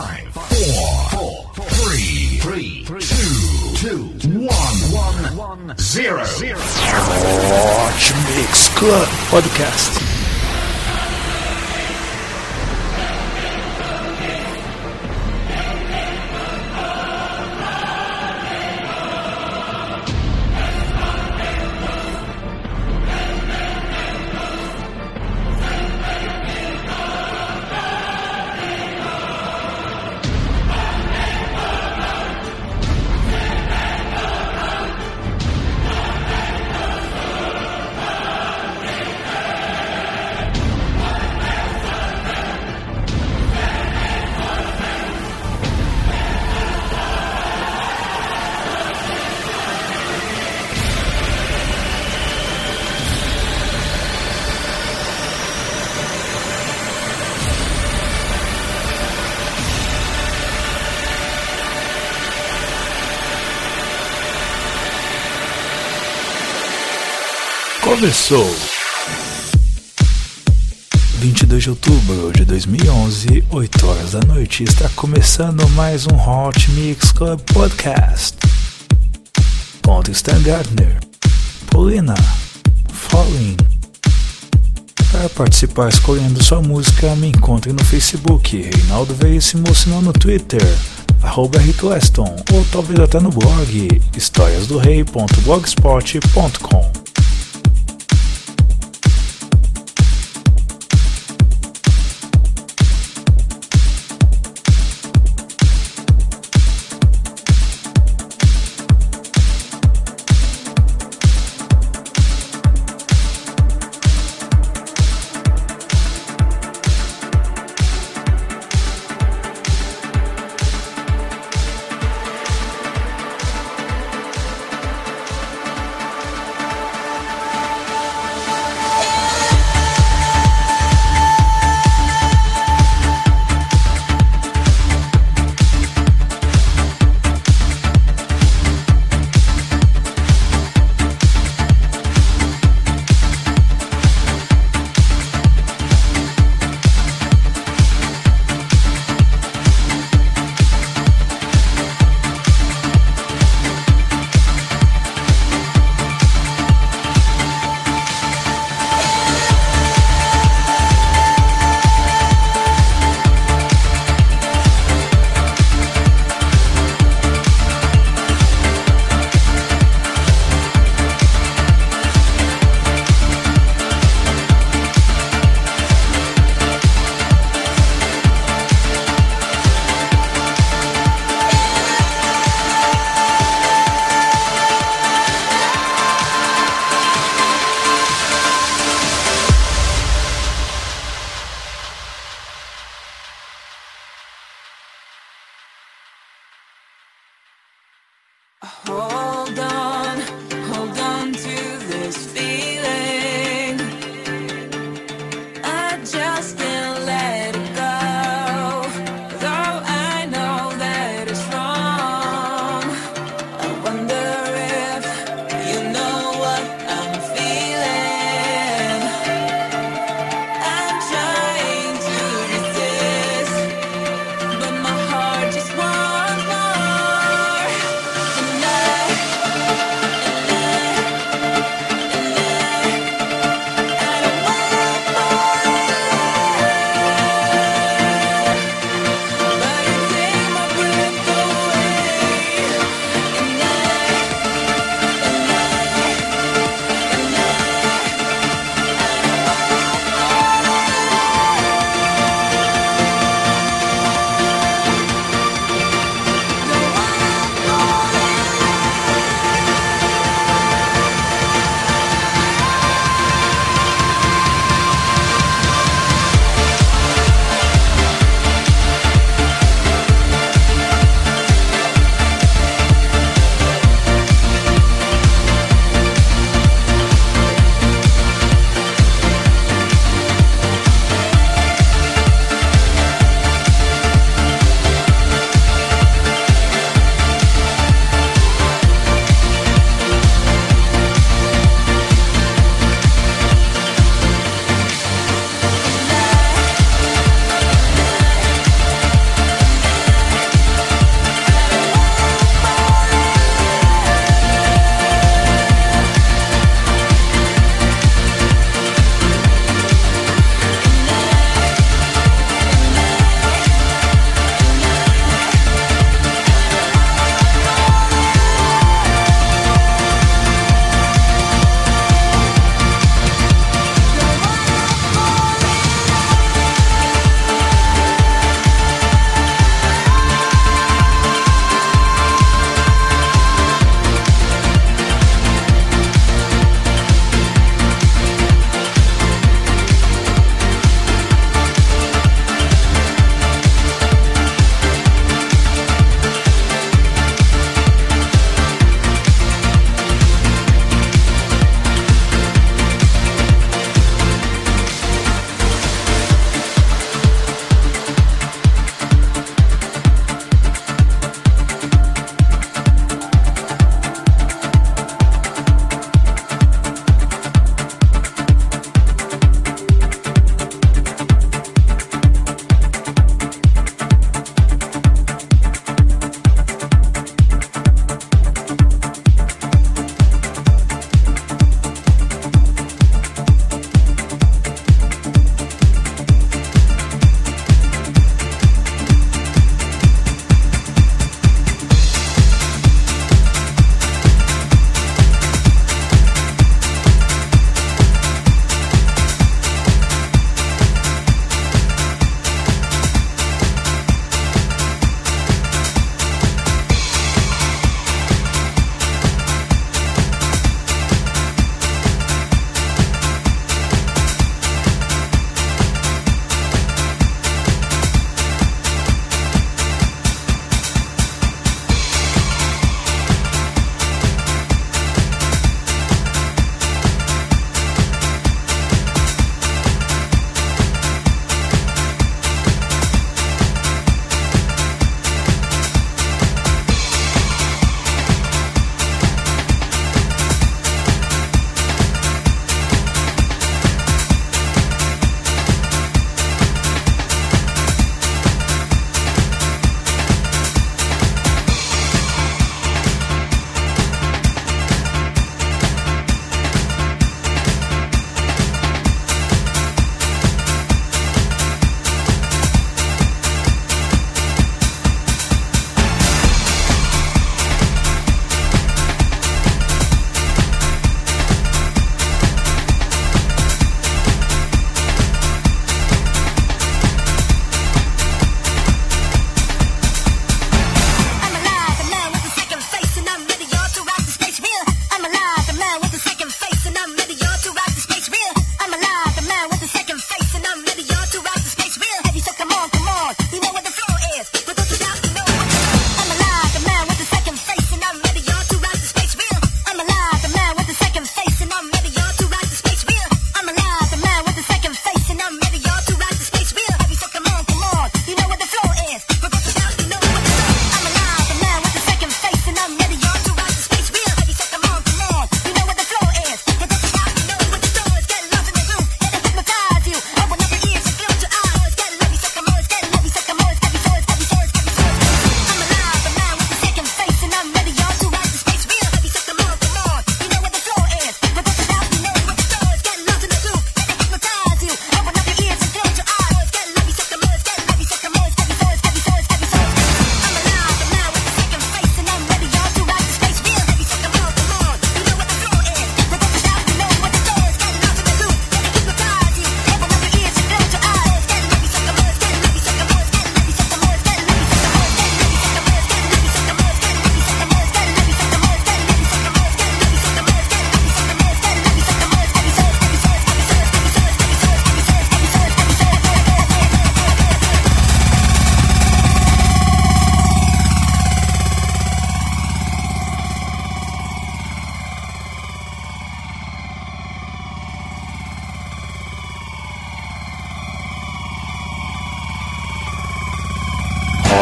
five, four, four, three, three, two, two, one, one, zero, zero. Hot Mix Club Podcast. Começou! 22 de outubro de 2011, 8 horas da noite, está começando mais um Hot Mix Club Podcast. Com Stan Gardner, Paulina, Falling. Para participar escolhendo sua música, me encontre no Facebook, Reinaldo Veríssimo, se não no Twitter, arroba Weston, ou talvez até no blog, historiasdorei.blogspot.com.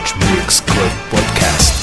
Mix Club Podcast.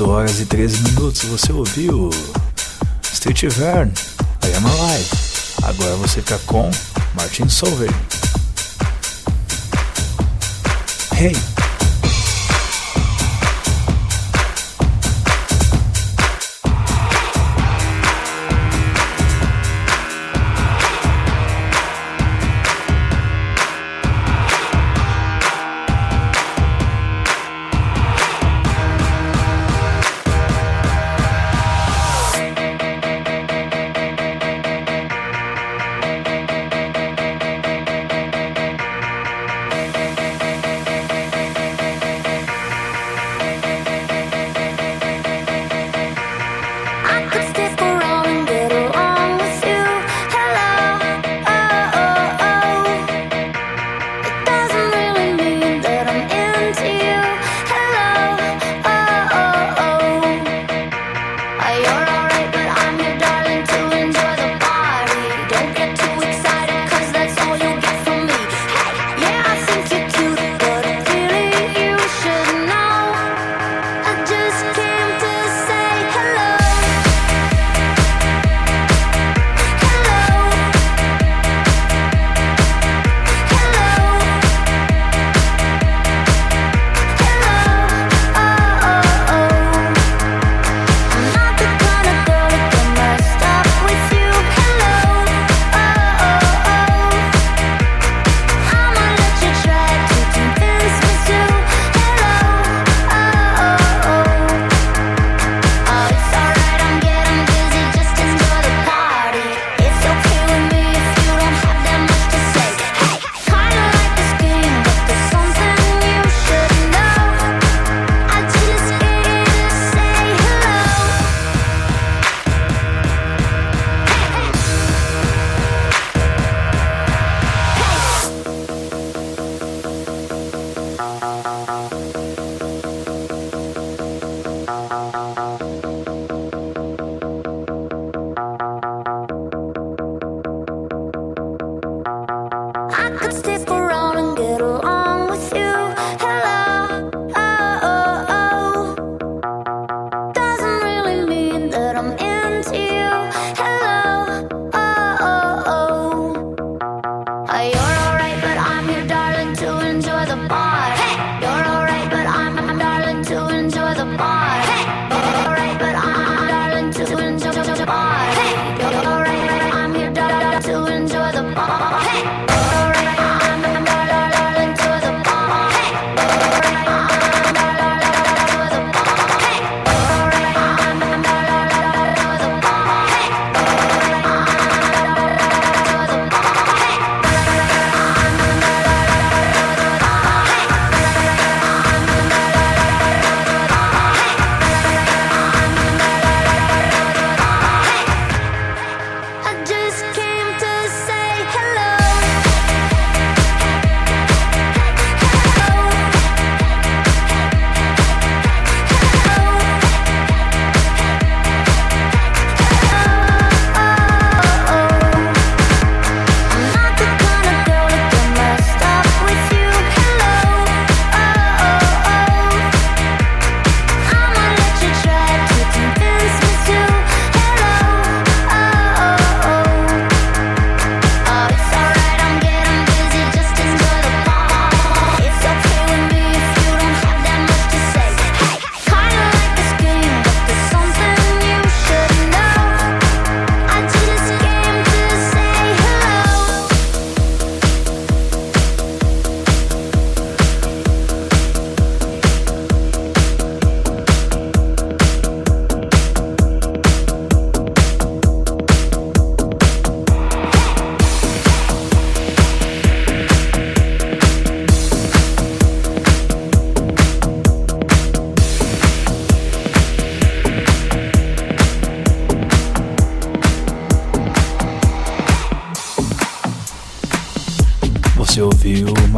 Horas e 13 minutos você ouviu Street Vern, I Am Alive. Agora você fica com Martin Solveig. Hey!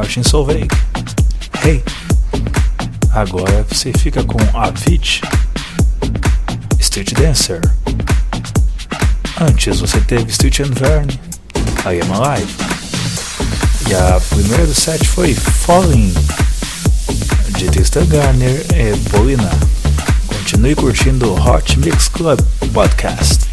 Martin Solveig. Hey! Agora você fica com Avicii, Street Dancer. Antes você teve Street and Vern, I Am Alive. E a primeira do set foi Falling, de Tristan Garner e Bolina. Continue curtindo o Hot Mix Club Podcast.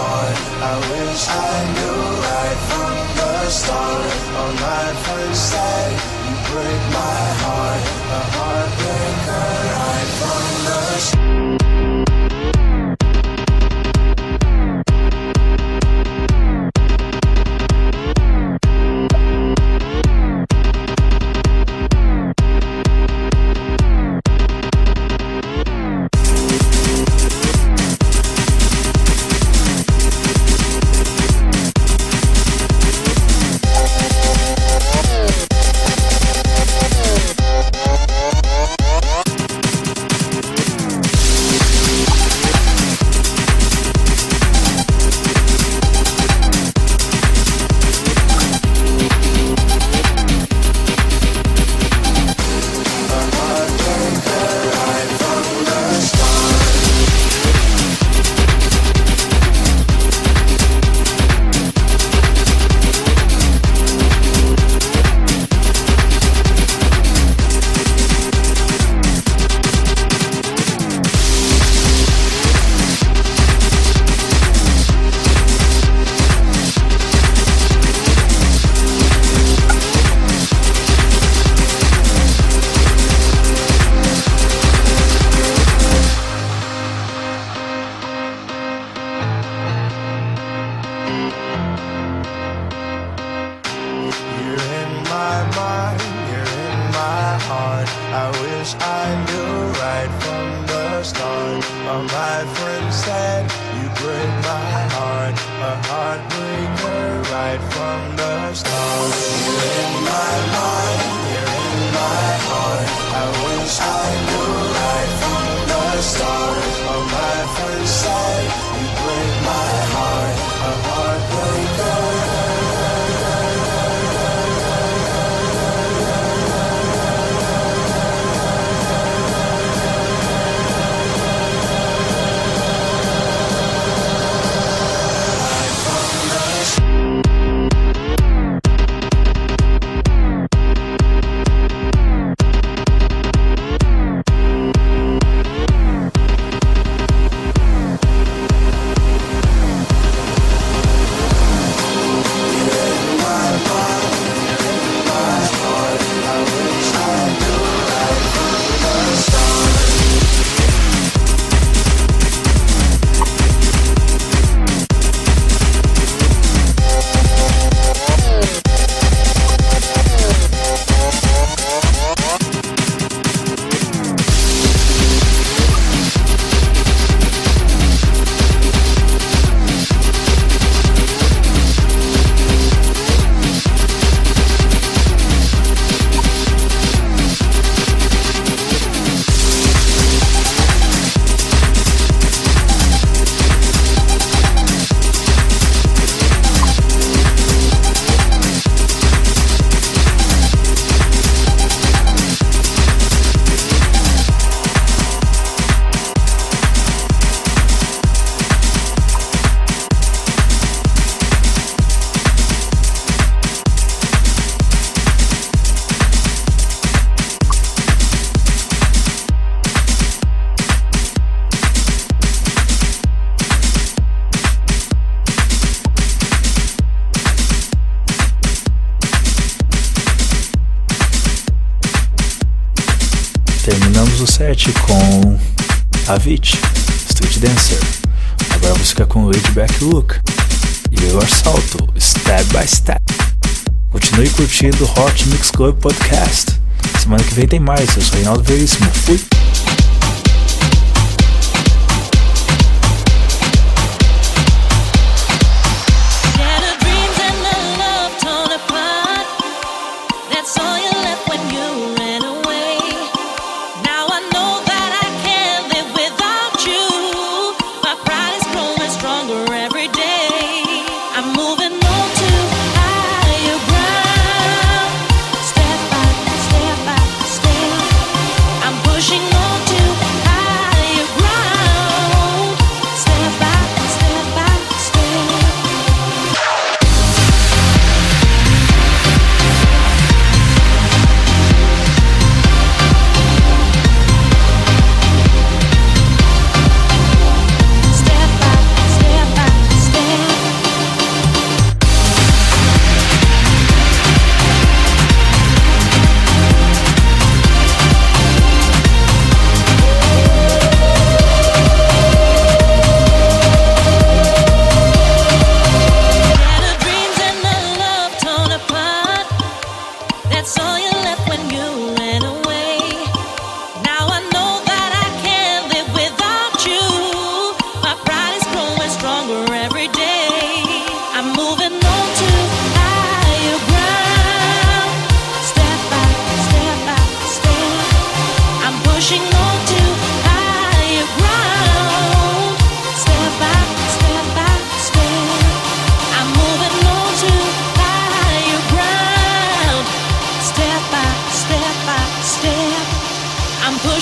Heart. I wish I knew right from the start. Uh, my friend said you break my heart, a heartbreaker right from the start. O set com Avicii, Street Dancer. Agora você fica com Laid Back Look e Igor Salto, Step by Step. Continue curtindo o Hot Mix Club Podcast. Semana que vem tem mais. Eu sou Reinaldo Veríssimo. Fui!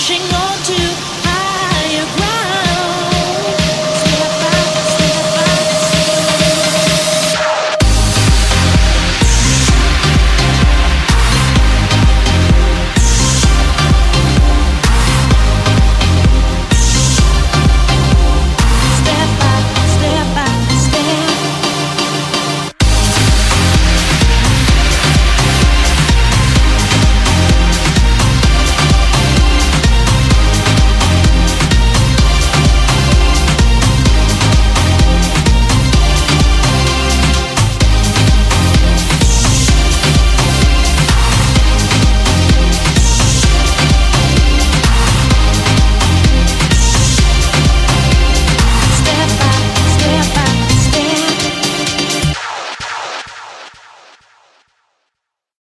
신경